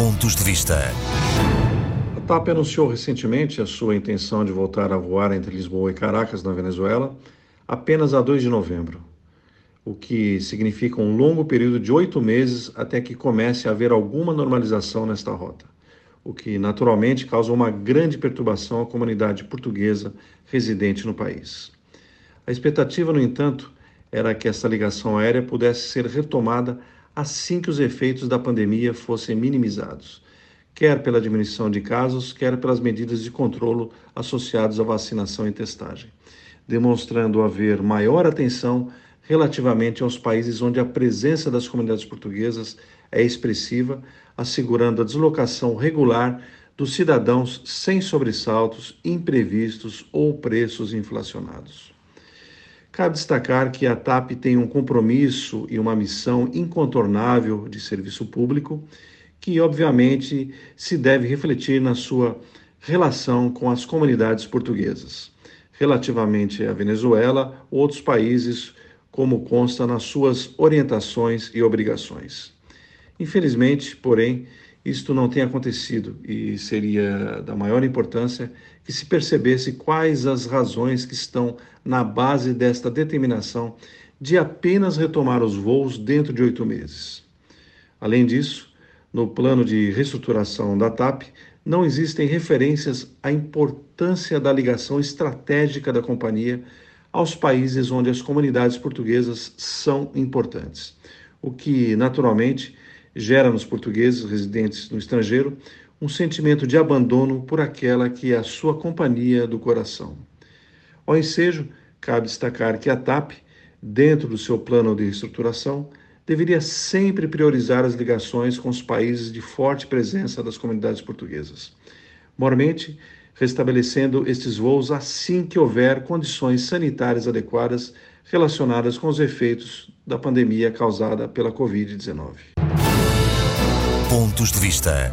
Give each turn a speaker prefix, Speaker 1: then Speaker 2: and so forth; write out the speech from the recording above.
Speaker 1: Pontos de Vista.
Speaker 2: A TAP anunciou recentemente a sua intenção de voltar a voar entre Lisboa e Caracas, na Venezuela, apenas a 2 de novembro, o que significa um longo período de oito meses até que comece a haver alguma normalização nesta rota, o que naturalmente causa uma grande perturbação à comunidade portuguesa residente no país. A expectativa, no entanto, era que essa ligação aérea pudesse ser retomada assim que os efeitos da pandemia fossem minimizados, quer pela diminuição de casos, quer pelas medidas de controlo associadas à vacinação e testagem, demonstrando haver maior atenção relativamente aos países onde a presença das comunidades portuguesas é expressiva, assegurando a deslocação regular dos cidadãos sem sobressaltos, imprevistos ou preços inflacionados. Cabe destacar que a TAP tem um compromisso e uma missão incontornável de serviço público, que obviamente se deve refletir na sua relação com as comunidades portuguesas, relativamente à Venezuela ou outros países, como consta nas suas orientações e obrigações. Infelizmente, porém, isto não tem acontecido e seria da maior importância que se percebesse quais as razões que estão na base desta determinação de apenas retomar os voos dentro de oito meses. Além disso, no plano de reestruturação da TAP, não existem referências à importância da ligação estratégica da companhia aos países onde as comunidades portuguesas são importantes, o que, naturalmente, gera nos portugueses residentes no estrangeiro um sentimento de abandono por aquela que é a sua companhia do coração. Ao ensejo, cabe destacar que a TAP, dentro do seu plano de reestruturação, deveria sempre priorizar as ligações com os países de forte presença das comunidades portuguesas. Mormente, restabelecendo estes voos assim que houver condições sanitárias adequadas relacionadas com os efeitos da pandemia causada pela Covid-19.
Speaker 1: Pontos de Vista.